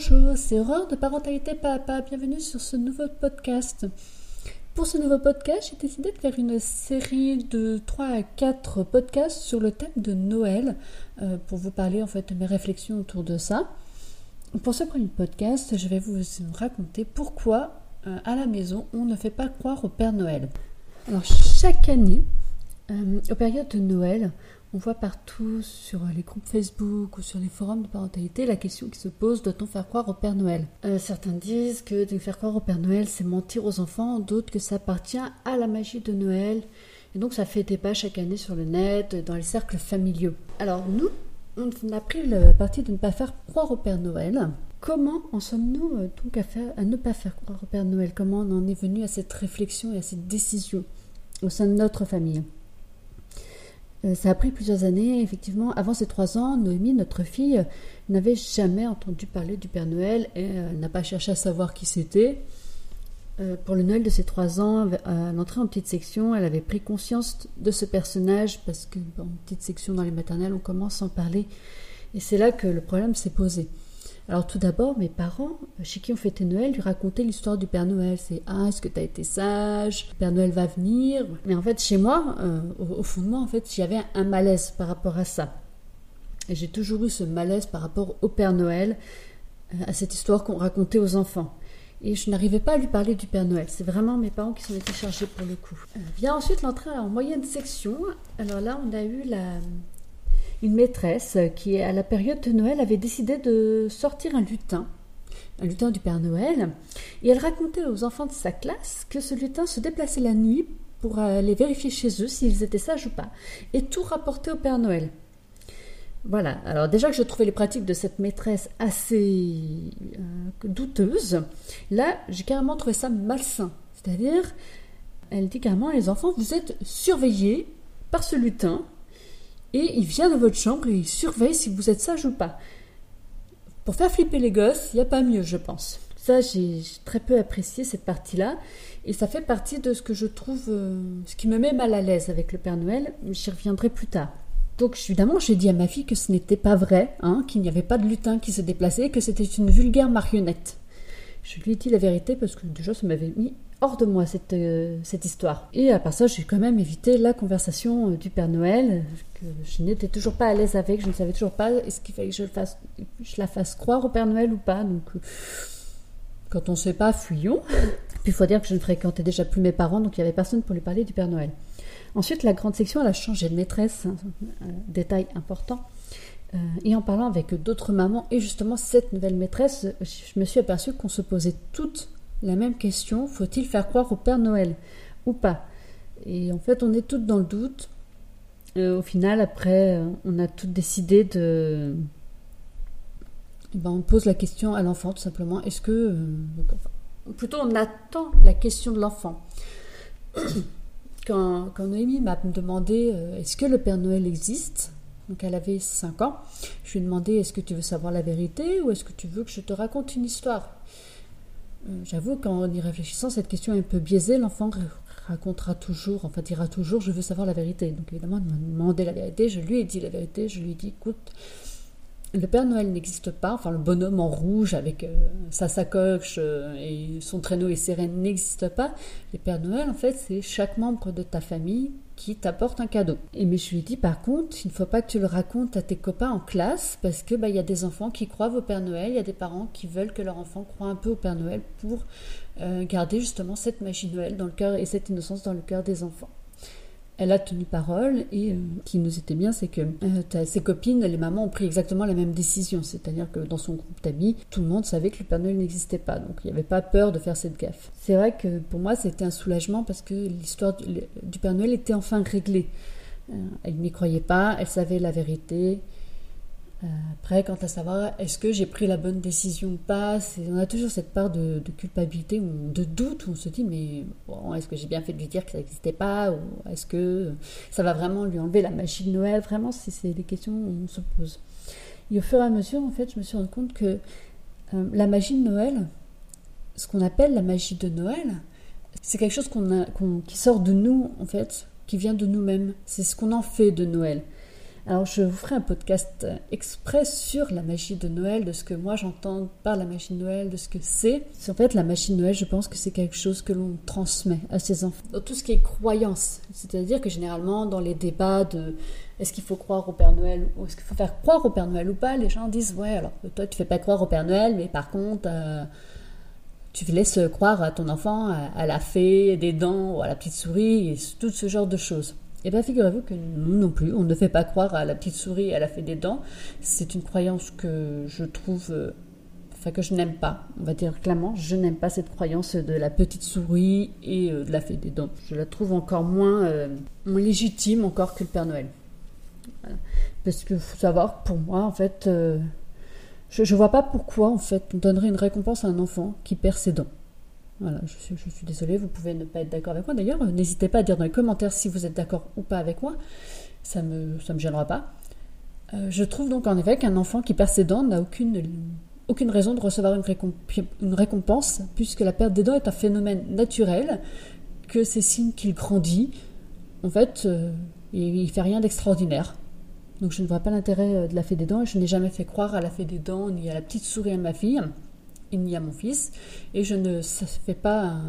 Bonjour, c'est Aurore de Parentalité Papa. Bienvenue sur ce nouveau podcast. Pour ce nouveau podcast, j'ai décidé de faire une série de 3 à 4 podcasts sur le thème de Noël euh, pour vous parler en fait de mes réflexions autour de ça. Pour ce premier podcast, je vais vous raconter pourquoi euh, à la maison on ne fait pas croire au Père Noël. Alors chaque année, euh, aux périodes de Noël, on voit partout sur les groupes Facebook ou sur les forums de parentalité la question qui se pose doit-on faire croire au Père Noël? Euh, Certains disent que de faire croire au Père Noël c'est mentir aux enfants, d'autres que ça appartient à la magie de Noël. Et donc ça fait débat chaque année sur le net, dans les cercles familiaux. Alors nous, on a pris le parti de ne pas faire croire au Père Noël. Comment en sommes-nous euh, donc à, ne pas faire croire au Père Noël? Comment on en est venu à cette réflexion et à cette décision au sein de notre famille? Ça a pris plusieurs années, effectivement. Avant ces trois ans, Noémie, notre fille, n'avait jamais entendu parler du Père Noël et elle n'a pas cherché à savoir qui c'était. Euh, pour le Noël de ses trois ans, à l'entrée en petite section, elle avait pris conscience de ce personnage parce que en petite section dans les maternelles, on commence à en parler. Et c'est là que le problème s'est posé. Alors tout d'abord, mes parents, chez qui on fêtait Noël, lui racontaient l'histoire du Père Noël. C'est ah, est-ce que tu as été sage? Le Père Noël va venir. Mais en fait, chez moi, euh, au, fond de moi, en fait, j'avais un malaise par rapport à ça. Et j'ai toujours eu ce malaise par rapport au Père Noël, euh, à cette histoire qu'on racontait aux enfants. Et je n'arrivais pas à lui parler du Père Noël. C'est vraiment mes parents qui s'en étaient chargés pour le coup. Euh, vient ensuite l'entrée en moyenne section. Alors là, on a eu la, une maîtresse qui, à la période de Noël, avait décidé de sortir un lutin, un lutin du Père Noël, et elle racontait aux enfants de sa classe que ce lutin se déplaçait la nuit pour aller vérifier chez eux s'ils étaient sages ou pas, et tout rapporter au Père Noël. Voilà, alors déjà que je trouvais les pratiques de cette maîtresse assez euh, douteuses, là j'ai carrément trouvé ça malsain. C'est-à-dire, elle dit carrément, les enfants, vous êtes surveillés par ce lutin, et il vient dans votre chambre et il surveille si vous êtes sage ou pas. Pour faire flipper les gosses, il n'y a pas mieux, je pense. Ça, j'ai très peu apprécié cette partie-là. Et ça fait partie de ce que je trouve, euh, ce qui me met mal à l'aise avec le Père Noël. J'y reviendrai plus tard. Donc évidemment, j'ai dit à ma fille que ce n'était pas vrai, hein, qu'il n'y avait pas de lutin qui se déplaçait, que c'était une vulgaire marionnette. Je lui ai dit la vérité parce que déjà ça m'avait mis hors de moi cette, euh, cette histoire. Et à part ça, j'ai quand même évité la conversation euh, du Père Noël, que je n'étais toujours pas à l'aise avec, je ne savais toujours pas est-ce qu'il fallait que je, fasse, je la fasse croire au Père Noël ou pas. Donc, euh, quand on ne sait pas, fuyons. Puis il faut dire que je ne fréquentais déjà plus mes parents, donc il n'y avait personne pour lui parler du Père Noël. Ensuite, la grande section, elle a changé de maîtresse, hein, détail important. Et en parlant avec d'autres mamans, et justement cette nouvelle maîtresse, je me suis aperçue qu'on se posait toutes la même question, faut-il faire croire au Père Noël ou pas? Et en fait, on est toutes dans le doute. Euh, au final, après, euh, on a toutes décidé de... Ben, on pose la question à l'enfant, tout simplement. Est-ce que... Euh, plutôt, on attend la question de l'enfant. Quand, Noémie m'a demandé est-ce que le Père Noël existe, donc elle avait 5 ans, je lui ai demandé est-ce que tu veux savoir la vérité ou est-ce que tu veux que je te raconte une histoire? Euh, j'avoue qu'en y réfléchissant, cette question est un peu biaisée. L'enfant racontera toujours, enfin dira toujours, je veux savoir la vérité. Donc évidemment, il m'a demandé la vérité, je lui ai dit la vérité, je lui ai dit, écoute, le Père Noël n'existe pas, enfin le bonhomme en rouge avec euh, sa sacoche euh, et son traîneau et ses rennes n'existe pas. Le Père Noël, en fait, c'est chaque membre de ta famille qui t'apporte un cadeau. Et mais je lui dit par contre, il ne faut pas que tu le racontes à tes copains en classe parce que bah y a des enfants qui croient au Père Noël, il y a des parents qui veulent que leur enfant croit un peu au Père Noël pour euh, garder justement cette magie Noël dans le cœur et cette innocence dans le cœur des enfants elle a tenu parole et euh, ce qui nous était bien, c'est que euh, ses copines, les mamans, ont pris exactement la même décision. C'est-à-dire que dans son groupe d'amis, tout le monde savait que le Père Noël n'existait pas. Donc il n'y avait pas peur de faire cette gaffe. C'est vrai que pour moi, c'était un soulagement parce que l'histoire du, Père Noël était enfin réglée. Euh, elle n'y croyait pas, elle savait la vérité. Après, quant à savoir est-ce que j'ai pris la bonne décision ou pas, on a toujours cette part de, culpabilité ou de doute où on se dit mais est-ce que j'ai bien fait de lui dire que ça n'existait pas ou est-ce que ça va vraiment lui enlever la magie de Noël? Vraiment, c'est des questions où on se pose. Et au fur et à mesure, en fait, je me suis rendu compte que euh, la magie de Noël, ce qu'on appelle la magie de Noël, c'est quelque chose qui sort de nous, en fait, qui vient de nous-mêmes. C'est ce qu'on en fait de Noël. Alors je vous ferai un podcast exprès sur la magie de Noël, de ce que moi j'entends par la magie de Noël, de ce que c'est. En fait, la magie Noël, je pense que c'est quelque chose que l'on transmet à ses enfants. Dans tout ce qui est croyance, c'est-à-dire que généralement dans les débats de est-ce qu'il faut croire au Père Noël ou est-ce qu'il faut faire croire au Père Noël ou pas, les gens disent ouais alors toi tu fais pas croire au Père Noël, mais par contre euh, tu laisses croire à ton enfant à, la fée des dents ou à la petite souris et tout ce genre de choses. Eh bien figurez-vous que nous non plus, on ne fait pas croire à la petite souris et à la fée des dents. C'est une croyance que je trouve, euh, enfin que je n'aime pas. On va dire clairement, je n'aime pas cette croyance de la petite souris et euh, de la fée des dents. Je la trouve encore moins, euh, légitime encore que le Père Noël. Parce que faut savoir, pour moi, en fait, je ne vois pas pourquoi, en fait, on donnerait une récompense à un enfant qui perd ses dents. Voilà, je suis, je désolée, vous pouvez ne pas être d'accord avec moi. D'ailleurs, n'hésitez pas à dire dans les commentaires si vous êtes d'accord ou pas avec moi. Ça ne me, ça me gênera pas. Euh, je trouve donc en effet qu'un enfant qui perd ses dents n'a aucune, aucune raison de recevoir une, une, récompense, puisque la perte des dents est un phénomène naturel, que c'est signe qu'il grandit. En fait, euh, il ne fait rien d'extraordinaire. Donc je ne vois pas l'intérêt euh, de la fée des dents et je n'ai jamais fait croire à la fée des dents ni à la petite souris à ma fille, ni à mon fils. Et je ne fais pas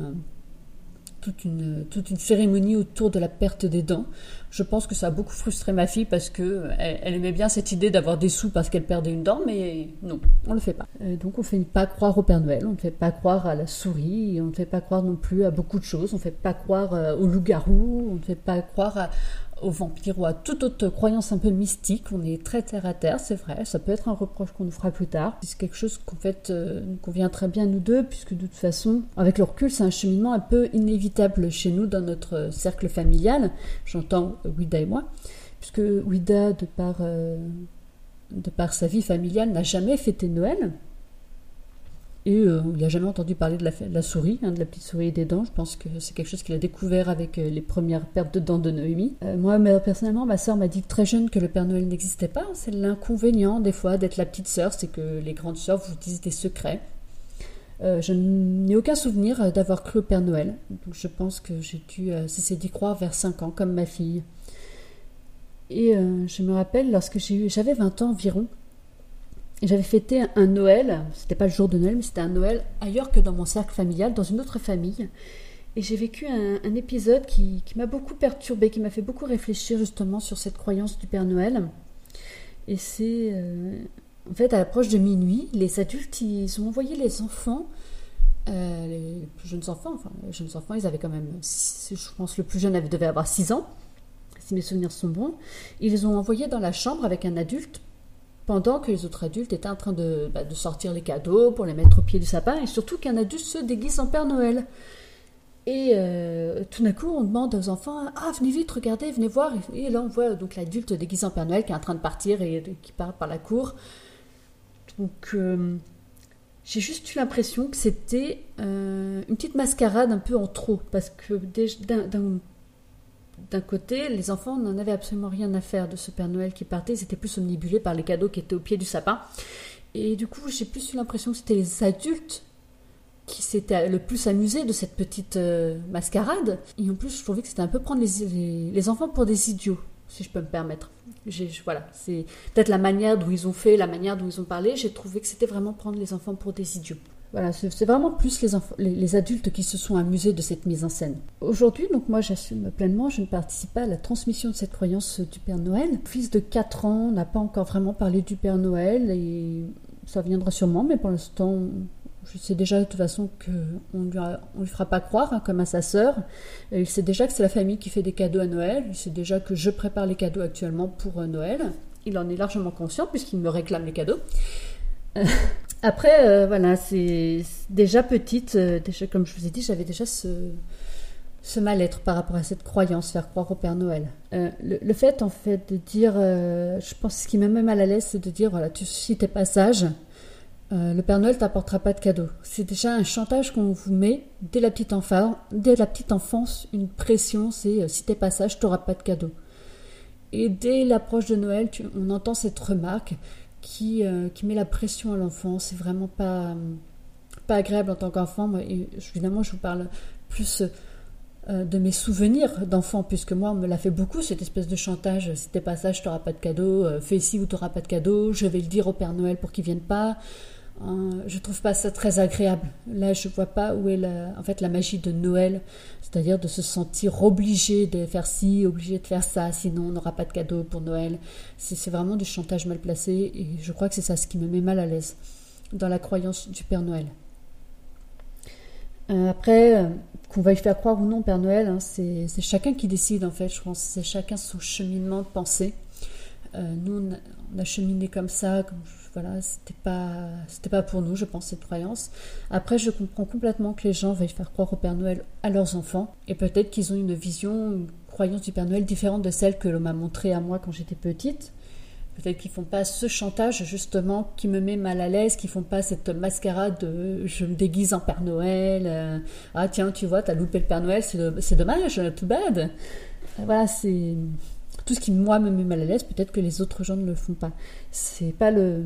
toute, une, toute une cérémonie autour de la perte des dents. Je pense que ça a beaucoup frustré ma fille parce que elle, aimait bien cette idée d'avoir des sous parce qu'elle perdait une dent, mais non, on le fait pas. donc on ne fait pas croire au Père Noël, on ne fait pas croire à la souris, on ne fait pas croire non plus à beaucoup de choses, on ne fait pas croire euh, au loup-garou, on ne fait pas croire à, aux vampires ou à toute autre croyance un peu mystique. On est très terre à terre, c'est vrai. Ça peut être un reproche qu'on nous fera plus tard. C'est quelque chose qu'en fait euh, nous convient très bien nous deux, puisque de toute façon, avec le recul, c'est un cheminement un peu inévitable chez nous dans notre cercle familial. J'entends Wida et moi, puisque Wida, de par, euh, de par sa vie familiale, n'a jamais fêté Noël. Et euh, il n'a jamais entendu parler de la, souris, hein, de la petite souris des dents. Je pense que c'est quelque chose qu'il a découvert avec euh, les premières pertes de dents de Noémie. Euh, moi, personnellement, ma soeur m'a dit très jeune que le Père Noël n'existait pas. C'est l'inconvénient des fois d'être la petite sœur, c'est que les grandes sœurs vous disent des secrets. je n'ai aucun souvenir d'avoir cru au Père Noël. Donc je pense que j'ai dû cesser d'y croire vers 5 ans, comme ma fille. Et je me rappelle, lorsque j'avais 20 ans environ, j'avais fêté un Noël, c'était pas le jour de Noël, mais c'était un Noël ailleurs que dans mon cercle familial, dans une autre famille. Et j'ai vécu un, épisode qui, m'a beaucoup perturbé, qui m'a fait beaucoup réfléchir justement sur cette croyance du Père Noël. Et c'est euh, en fait à l'approche de minuit, les adultes ils ont envoyé les enfants, euh, les plus jeunes enfants, enfin les jeunes enfants, ils avaient quand même, je pense le plus jeune devait avoir 6 ans, si mes souvenirs sont bons. Ils les ont envoyés dans la chambre avec un adulte pendant que les autres adultes étaient en train bah, de, sortir les cadeaux pour les mettre au pied du sapin, et surtout qu'un adulte se déguise en Père Noël. Et euh, tout d'un coup, on demande aux enfants Ah, venez vite, regardez, venez voir. Et là, on voit donc l'adulte déguisé en Père Noël qui est en train de partir et qui part par la cour. Donc, euh, j'ai juste eu l'impression que c'était euh, une petite mascarade un peu en trop. Parce que d'un d'un côté, les enfants n'en avaient absolument rien à faire de ce Père Noël qui partait, ils étaient plus omnibulés par les cadeaux qui étaient au pied du sapin. Et du coup, j'ai plus eu l'impression que c'était les adultes qui s'étaient le plus amusés de cette petite euh, mascarade. Et en plus, je trouvais que c'était un peu prendre les, les, enfants pour des idiots, si je peux me permettre. voilà, c'est peut-être la manière dont ils ont fait, la manière dont ils ont parlé. J'ai trouvé que c'était vraiment prendre les enfants pour des idiots. Voilà, c'est vraiment plus les, les, adultes qui se sont amusés de cette mise en scène. Aujourd'hui, donc moi j'assume pleinement, je ne participe pas à la transmission de cette croyance du Père Noël. Fils de 4 ans n'a pas encore vraiment parlé du Père Noël et ça viendra sûrement, mais pour l'instant, je sais déjà de toute façon qu'on ne lui, lui fera pas croire, hein, comme à sa sœur. Il sait déjà que c'est la famille qui fait des cadeaux à Noël. Il sait déjà que je prépare les cadeaux actuellement pour euh, Noël. Il en est largement conscient puisqu'il me réclame les cadeaux. Après, euh, voilà, c'est déjà petite, euh, déjà, comme je vous ai dit, j'avais déjà ce, mal-être par rapport à cette croyance, faire croire au Père Noël. Euh, le, fait, en fait, de dire, je pense ce qui m'a même mal à l'aise, c'est de dire, voilà, tu cites tes passages, le Père Noël t'apportera pas de cadeau. C'est déjà un chantage qu'on vous met dès la petite enfance, dès la petite enfance, une pression, c'est si tes passages, tu n'auras pas de cadeau. Et dès l'approche de Noël, on entend cette remarque qui, euh, qui met la pression à l'enfant. C'est vraiment pas, pas agréable en tant qu'enfant. Évidemment, je vous parle plus euh, de mes souvenirs d'enfant, puisque moi, on me l'a fait beaucoup, cette espèce de chantage. Si t'es pas sage, t'auras pas de cadeau. Euh, fais ici ou t'auras pas de cadeau. Je vais le dire au Père Noël pour qu'il vienne pas. Euh, je trouve pas ça très agréable. Là, je vois pas où est la, en fait la magie de Noël, c'est-à-dire de se sentir obligé de faire ci, obligé de faire ça, sinon on n'aura pas de cadeau pour Noël. C'est vraiment du chantage mal placé et je crois que c'est ça ce qui me met mal à l'aise dans la croyance du Père Noël. Euh, après, euh, qu'on va y faire croire ou non Père Noël, hein, c'est chacun qui décide en fait. Je pense c'est chacun son cheminement de pensée. nous, on a, cheminé comme ça, voilà, c'était pas, c'était pas pour nous, je pense, cette croyance. Après, je comprends complètement que les gens veuillent faire croire au Père Noël à leurs enfants, et peut-être qu'ils ont une vision, une croyance du Père Noël différente de celle que l'on m'a montrée à moi quand j'étais petite. Peut-être qu'ils font pas ce chantage justement qui me met mal à l'aise, qu'ils font pas cette mascarade de je me déguise en Père Noël. Euh, ah tiens, tu vois, t'as loupé le Père Noël, c'est dommage, tout bad. Voilà, c'est tout ce qui moi me met mal à l'aise, peut-être que les autres gens ne le font pas. C'est pas le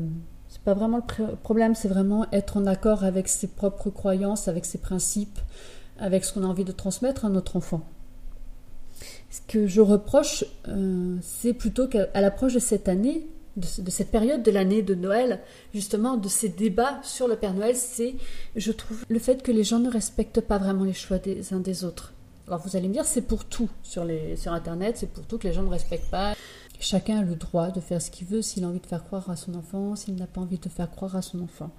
c'est pas vraiment le problème, c'est vraiment être en accord avec ses propres croyances, avec ses principes, avec ce qu'on a envie de transmettre à notre enfant. Ce que je reproche, euh, c'est plutôt qu'à l'approche de cette année, de, de, cette période de l'année de Noël, justement, de ces débats sur le Père Noël, c'est, je trouve, le fait que les gens ne respectent pas vraiment les choix des uns des autres. Alors vous allez me dire, c'est pour tout sur, sur Internet, c'est pour tout que les gens ne respectent pas. Chacun a le droit de faire ce qu'il veut s'il a envie de faire croire à son enfant, s'il n'a pas envie de faire croire à son enfant.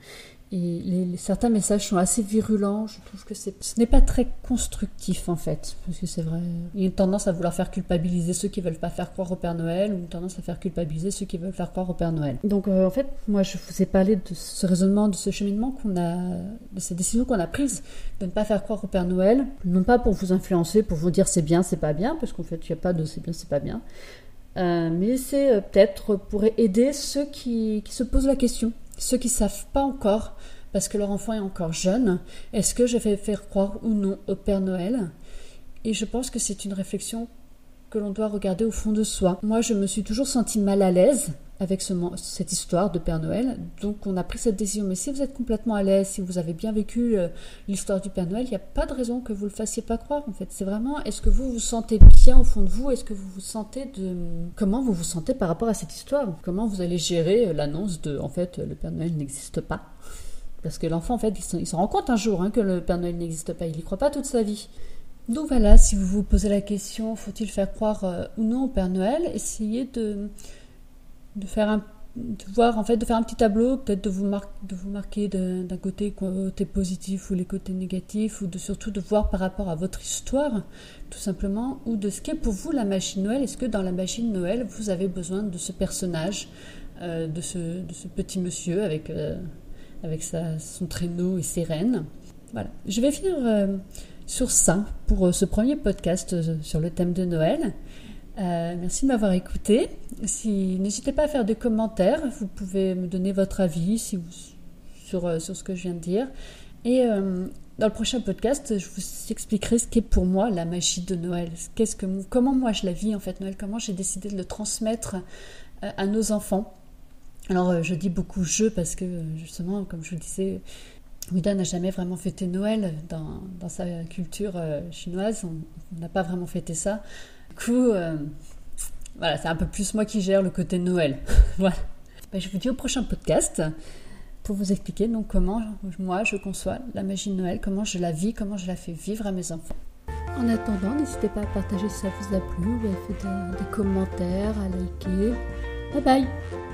Et les, certains messages sont assez virulents. Je trouve que ce n'est pas très constructif en fait, parce que c'est vrai. Il y a une tendance à vouloir faire culpabiliser ceux qui veulent pas faire croire au Père Noël, ou une tendance à faire culpabiliser ceux qui veulent faire croire au Père Noël. Donc euh, en fait, moi je vous ai parlé de ce raisonnement, de ce cheminement qu'on a, de cette décision qu'on a prise de ne pas faire croire au Père Noël, non pas pour vous influencer, pour vous dire c'est bien, c'est pas bien, parce qu'en fait il n'y a pas de c'est bien, c'est pas bien. Euh, mais c'est euh, peut-être pour aider ceux qui, qui se posent la question ceux qui ne savent pas encore, parce que leur enfant est encore jeune, est-ce que je vais faire croire ou non au Père Noël? Et je pense que c'est une réflexion que l'on doit regarder au fond de soi. Moi, je me suis toujours sentie mal à l'aise avec ce, cette histoire de Père Noël, donc on a pris cette décision. Mais si vous êtes complètement à l'aise, si vous avez bien vécu euh, l'histoire du Père Noël, il n'y a pas de raison que vous ne le fassiez pas croire. En fait, c'est vraiment, est-ce que vous vous sentez bien au fond de vous? Est-ce que vous vous sentez de comment vous vous sentez par rapport à cette histoire? Comment vous allez gérer euh, l'annonce de, en fait, le Père Noël n'existe pas? Parce que l'enfant, en fait, il se rend compte un jour hein, que le Père Noël n'existe pas. Il n'y croit pas toute sa vie. Donc voilà, si vous vous posez la question, faut-il faire croire euh, ou non au Père Noël? Essayez de, de faire un de voir en fait de faire un petit tableau peut-être de vous, de vous marquer d'un côté côté positif ou les côtés négatifs ou de surtout de voir par rapport à votre histoire tout simplement ou de ce qu'est pour vous la machine Noël. Est-ce que dans la machine Noël vous avez besoin de ce personnage euh, de, ce, de ce petit monsieur avec, euh, avec sa, son traîneau et ses rênes voilà. Je vais finir sur ça pour euh, ce premier podcast euh, sur le thème de Noël. Euh, merci de m'avoir écouté. Si, n'hésitez pas à faire des commentaires. Vous pouvez me donner votre avis vous, sur, ce que je viens de dire. Et dans le prochain podcast, je vous expliquerai ce qu'est pour moi la magie de Noël. Comment moi je la vis en fait Noël? Comment j'ai décidé de le transmettre à nos enfants? Alors je dis beaucoup je parce que justement, comme je vous disais, Ouida n'a jamais vraiment fêté Noël dans, sa culture euh, chinoise. On n'a pas vraiment fêté ça. Du coup, euh, voilà, c'est un peu plus moi qui gère le côté Noël. voilà. Ben, je vous dis au prochain podcast pour vous expliquer donc comment moi je conçois la magie de Noël, comment je la vis, comment je la fais vivre à mes enfants. En attendant, n'hésitez pas à partager si ça vous a plu, à faire des, des commentaires, à liker. Bye bye